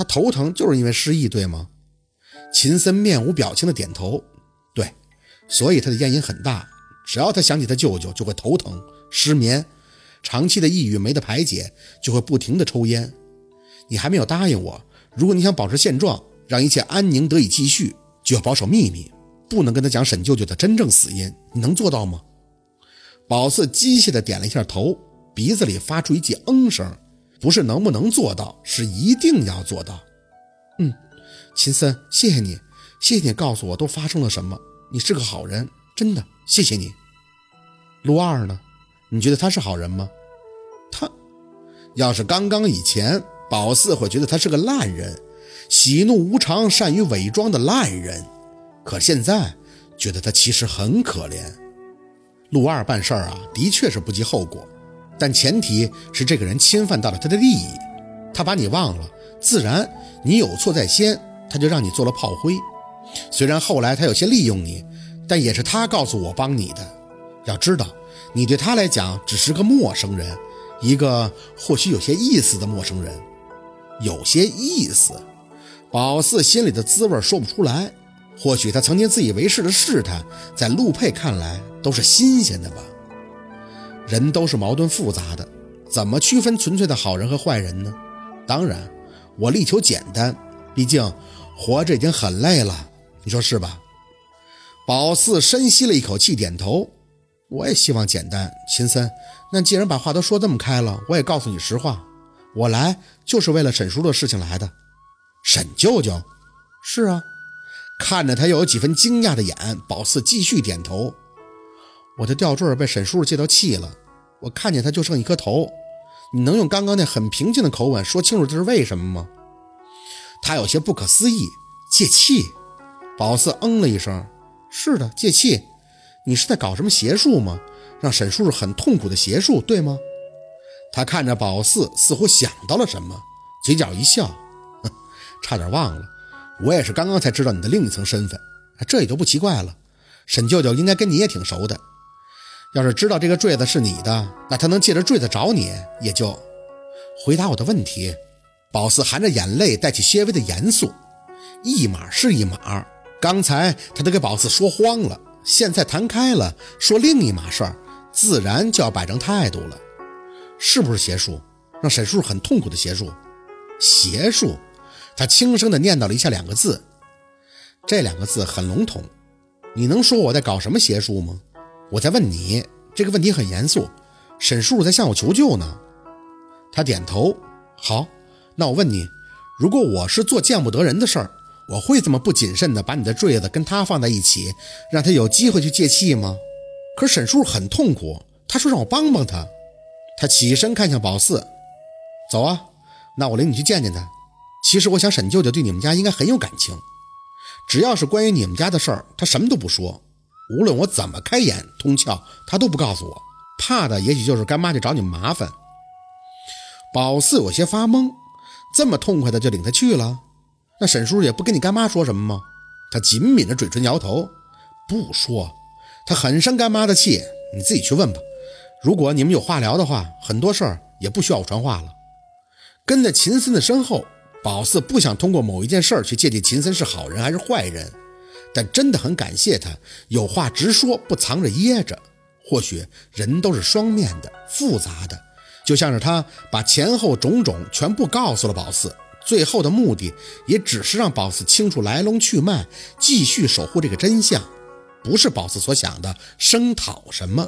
他头疼就是因为失忆，对吗？秦森面无表情的点头，对，所以他的烟瘾很大，只要他想起他舅舅，就会头疼、失眠，长期的抑郁没得排解，就会不停的抽烟。你还没有答应我，如果你想保持现状，让一切安宁得以继续，就要保守秘密，不能跟他讲沈舅舅的真正死因，你能做到吗？宝四机械的点了一下头，鼻子里发出一记嗯声，不是能不能做到，是一定要做到。嗯。秦森，谢谢你，谢谢你告诉我都发生了什么。你是个好人，真的，谢谢你。陆二呢？你觉得他是好人吗？他，要是刚刚以前，宝四会觉得他是个烂人，喜怒无常、善于伪装的烂人。可现在，觉得他其实很可怜。陆二办事儿啊，的确是不计后果，但前提是这个人侵犯到了他的利益，他把你忘了，自然你有错在先。他就让你做了炮灰，虽然后来他有些利用你，但也是他告诉我帮你的。要知道，你对他来讲只是个陌生人，一个或许有些意思的陌生人。有些意思，宝四心里的滋味说不出来。或许他曾经自以为是的试探，在陆佩看来都是新鲜的吧。人都是矛盾复杂的，怎么区分纯粹的好人和坏人呢？当然，我力求简单，毕竟。活着已经很累了，你说是吧？宝四深吸了一口气，点头。我也希望简单。秦森，那既然把话都说这么开了，我也告诉你实话，我来就是为了沈叔的事情来的。沈舅舅？是啊。看着他又有几分惊讶的眼，宝四继续点头。我的吊坠被沈叔叔借到气了，我看见他就剩一颗头。你能用刚刚那很平静的口吻说清楚这是为什么吗？他有些不可思议，借气。宝四嗯了一声：“是的，借气。你是在搞什么邪术吗？让沈叔叔很痛苦的邪术，对吗？”他看着宝四，似乎想到了什么，嘴角一笑：“差点忘了，我也是刚刚才知道你的另一层身份，这也就不奇怪了。沈舅舅应该跟你也挺熟的。要是知道这个坠子是你的，那他能借着坠子找你，也就回答我的问题。”宝四含着眼泪，带起些微的严肃。一码是一码，刚才他都给宝四说慌了，现在谈开了，说另一码事儿，自然就要摆正态度了。是不是邪术？让沈叔叔很痛苦的邪术？邪术？他轻声地念叨了一下两个字，这两个字很笼统。你能说我在搞什么邪术吗？我在问你，这个问题很严肃。沈叔叔在向我求救呢。他点头，好。那我问你，如果我是做见不得人的事儿，我会这么不谨慎的把你的坠子跟他放在一起，让他有机会去借气吗？可是沈叔很痛苦，他说让我帮帮他。他起身看向宝四，走啊，那我领你去见见他。其实我想沈舅舅对你们家应该很有感情，只要是关于你们家的事儿，他什么都不说。无论我怎么开眼通窍，他都不告诉我，怕的也许就是干妈去找你麻烦。宝四有些发懵。这么痛快的就领他去了，那沈叔也不跟你干妈说什么吗？他紧抿着嘴唇摇头，不说。他很生干妈的气，你自己去问吧。如果你们有话聊的话，很多事儿也不需要我传话了。跟在秦森的身后，宝四不想通过某一件事儿去界定秦森是好人还是坏人，但真的很感谢他有话直说，不藏着掖着。或许人都是双面的，复杂的。就像是他把前后种种全部告诉了宝四，最后的目的也只是让宝四清楚来龙去脉，继续守护这个真相，不是宝四所想的声讨什么。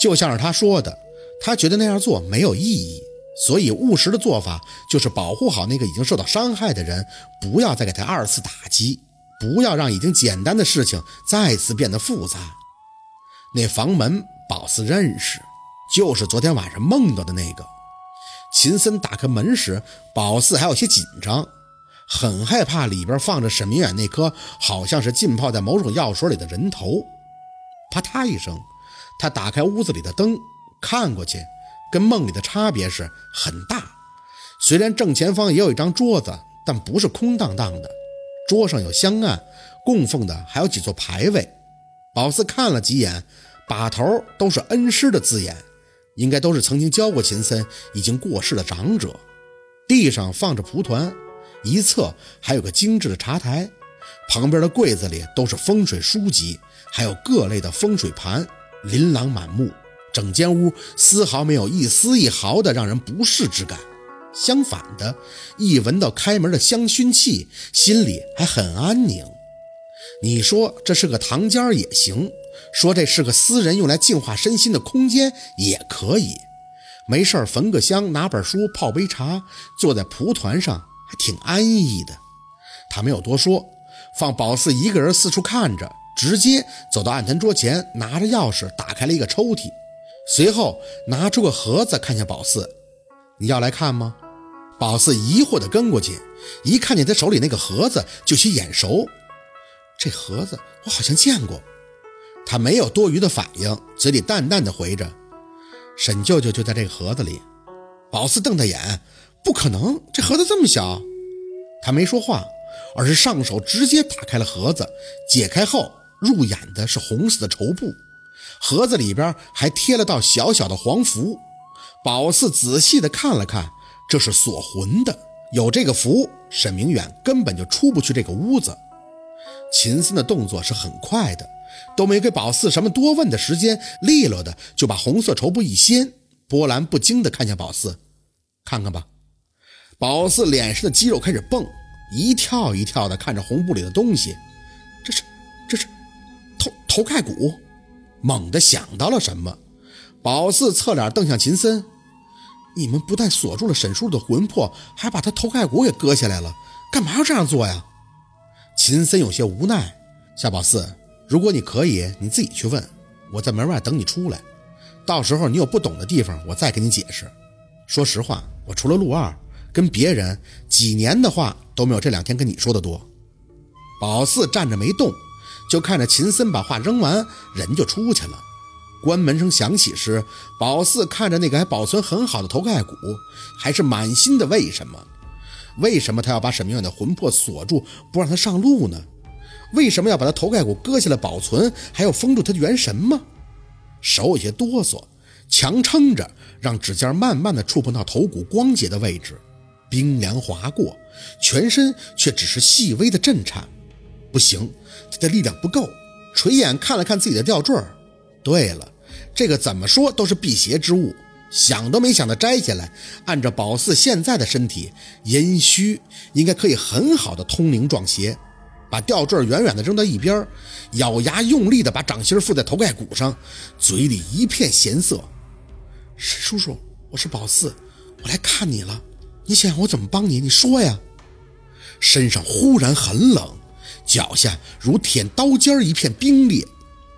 就像是他说的，他觉得那样做没有意义，所以务实的做法就是保护好那个已经受到伤害的人，不要再给他二次打击，不要让已经简单的事情再次变得复杂。那房门，宝四认识。就是昨天晚上梦到的那个。秦森打开门时，宝四还有些紧张，很害怕里边放着沈明远那颗好像是浸泡在某种药水里的人头。啪嗒一声，他打开屋子里的灯，看过去，跟梦里的差别是很大。虽然正前方也有一张桌子，但不是空荡荡的，桌上有香案，供奉的还有几座牌位。宝四看了几眼，把头都是恩师的字眼。应该都是曾经教过秦森、已经过世的长者。地上放着蒲团，一侧还有个精致的茶台，旁边的柜子里都是风水书籍，还有各类的风水盘，琳琅满目。整间屋丝毫没有一丝一毫的让人不适之感，相反的，一闻到开门的香薰气，心里还很安宁。你说这是个堂间也行，说这是个私人用来净化身心的空间也可以。没事焚个香，拿本书，泡杯茶，坐在蒲团上，还挺安逸的。他没有多说，放宝四一个人四处看着，直接走到案台桌前，拿着钥匙打开了一个抽屉，随后拿出个盒子，看向宝四：“你要来看吗？”宝四疑惑地跟过去，一看见他手里那个盒子，就起眼熟。这盒子我好像见过。他没有多余的反应，嘴里淡淡的回着。沈舅舅就在这个盒子里，宝四瞪大眼，不可能，这盒子这么小。他没说话，而是上手直接打开了盒子，解开后入眼的是红色的绸布，盒子里边还贴了道小小的黄符。宝四仔细的看了看，这是锁魂的，有这个符，沈明远根本就出不去这个屋子。秦森的动作是很快的。都没给宝四什么多问的时间，利落的就把红色绸布一掀，波澜不惊的看向宝四，看看吧。宝四脸上的肌肉开始蹦，一跳一跳的看着红布里的东西，这是这是头头盖骨。猛地想到了什么，宝四侧脸瞪向秦森：“你们不但锁住了沈叔的魂魄，还把他头盖骨给割下来了，干嘛要这样做呀？”秦森有些无奈：“夏宝四。”如果你可以，你自己去问，我在门外等你出来。到时候你有不懂的地方，我再给你解释。说实话，我除了陆二，跟别人几年的话都没有这两天跟你说的多。宝四站着没动，就看着秦森把话扔完，人就出去了。关门声响起时，宝四看着那个还保存很好的头盖骨，还是满心的为什么？为什么他要把沈明远的魂魄锁住，不让他上路呢？为什么要把他头盖骨割下来保存，还要封住他的元神吗？手有些哆嗦，强撑着，让指尖慢慢的触碰到头骨光洁的位置，冰凉划过，全身却只是细微的震颤。不行，他的力量不够。垂眼看了看自己的吊坠对了，这个怎么说都是辟邪之物，想都没想的摘下来，按照宝四现在的身体，阴虚应该可以很好的通灵撞邪。把吊坠远远的扔到一边，咬牙用力的把掌心附在头盖骨上，嘴里一片咸涩。沈叔叔，我是宝四，我来看你了。你想我怎么帮你？你说呀。身上忽然很冷，脚下如舔刀尖一片冰裂，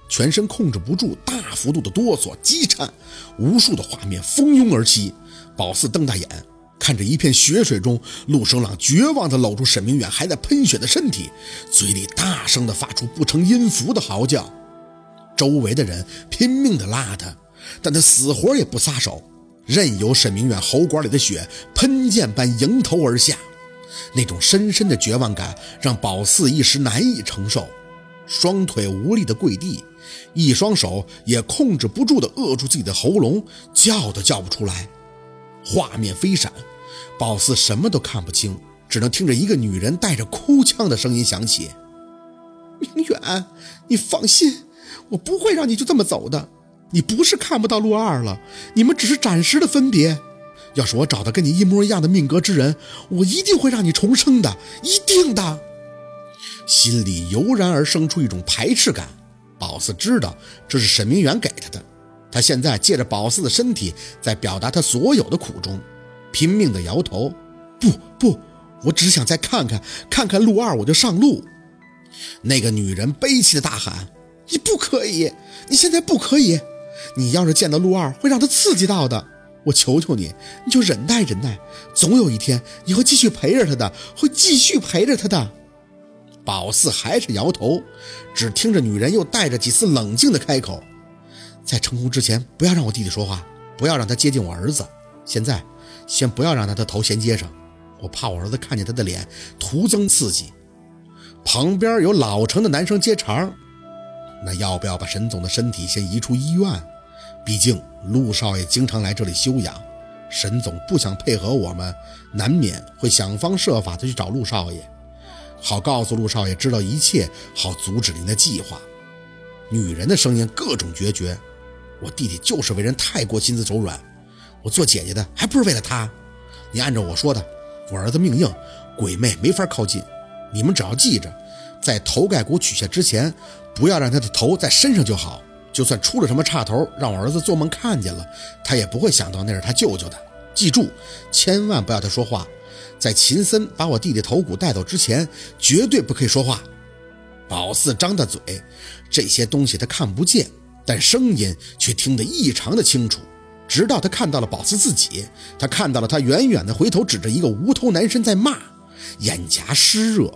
全身控制不住大幅度的哆嗦、激颤，无数的画面蜂拥而起。宝四瞪大眼。看着一片血水中，陆生朗绝望地搂住沈明远还在喷血的身体，嘴里大声地发出不成音符的嚎叫。周围的人拼命地拉他，但他死活也不撒手，任由沈明远喉管里的血喷溅般迎头而下。那种深深的绝望感让宝四一时难以承受，双腿无力地跪地，一双手也控制不住地扼住自己的喉咙，叫都叫不出来。画面飞闪。宝四什么都看不清，只能听着一个女人带着哭腔的声音响起：“明远，你放心，我不会让你就这么走的。你不是看不到陆二了，你们只是暂时的分别。要是我找到跟你一模一样的命格之人，我一定会让你重生的，一定的。”心里油然而生出一种排斥感。宝四知道这是沈明远给他的，他现在借着宝四的身体，在表达他所有的苦衷。拼命的摇头，不不，我只想再看看，看看陆二，我就上路。那个女人悲泣的大喊：“你不可以，你现在不可以！你要是见到陆二，会让他刺激到的。我求求你，你就忍耐忍耐，总有一天你会继续陪着他的，会继续陪着他的。”宝四还是摇头，只听着女人又带着几丝冷静的开口：“在成功之前，不要让我弟弟说话，不要让他接近我儿子。现在。”先不要让他的头衔接上，我怕我儿子看见他的脸，徒增刺激。旁边有老成的男生接茬那要不要把沈总的身体先移出医院？毕竟陆少爷经常来这里休养，沈总不想配合我们，难免会想方设法的去找陆少爷，好告诉陆少爷知道一切，好阻止您的计划。女人的声音各种决绝，我弟弟就是为人太过心慈手软，我做姐姐的还不是为了他？你按照我说的，我儿子命硬，鬼魅没法靠近。你们只要记着，在头盖骨取下之前，不要让他的头在身上就好。就算出了什么岔头，让我儿子做梦看见了，他也不会想到那是他舅舅的。记住，千万不要他说话。在秦森把我弟弟头骨带走之前，绝对不可以说话。宝四张大嘴，这些东西他看不见，但声音却听得异常的清楚。直到他看到了宝四自己，他看到了他远远的回头指着一个无头男身在骂，眼颊湿热。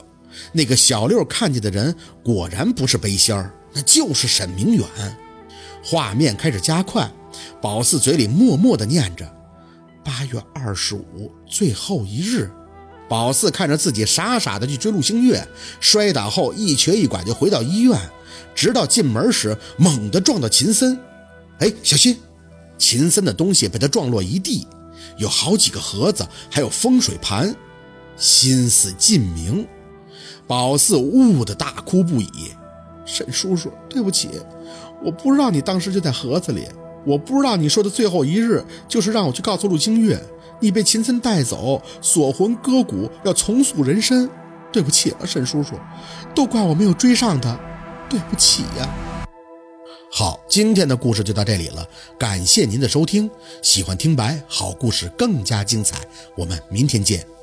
那个小六看见的人果然不是背仙儿，那就是沈明远。画面开始加快，宝四嘴里默默的念着：“八月二十五，最后一日。”宝四看着自己傻傻的去追陆星月，摔倒后一瘸一拐就回到医院，直到进门时猛地撞到秦森。哎，小心！秦森的东西被他撞落一地，有好几个盒子，还有风水盘，心思尽明。宝四呜的大哭不已。沈叔叔，对不起。我不知道你当时就在盒子里，我不知道你说的最后一日就是让我去告诉陆清月，你被秦森带走，锁魂割骨，要重塑人身。对不起了，沈叔叔，都怪我没有追上他，对不起呀。好，今天的故事就到这里了，感谢您的收听。喜欢听白好故事更加精彩，我们明天见。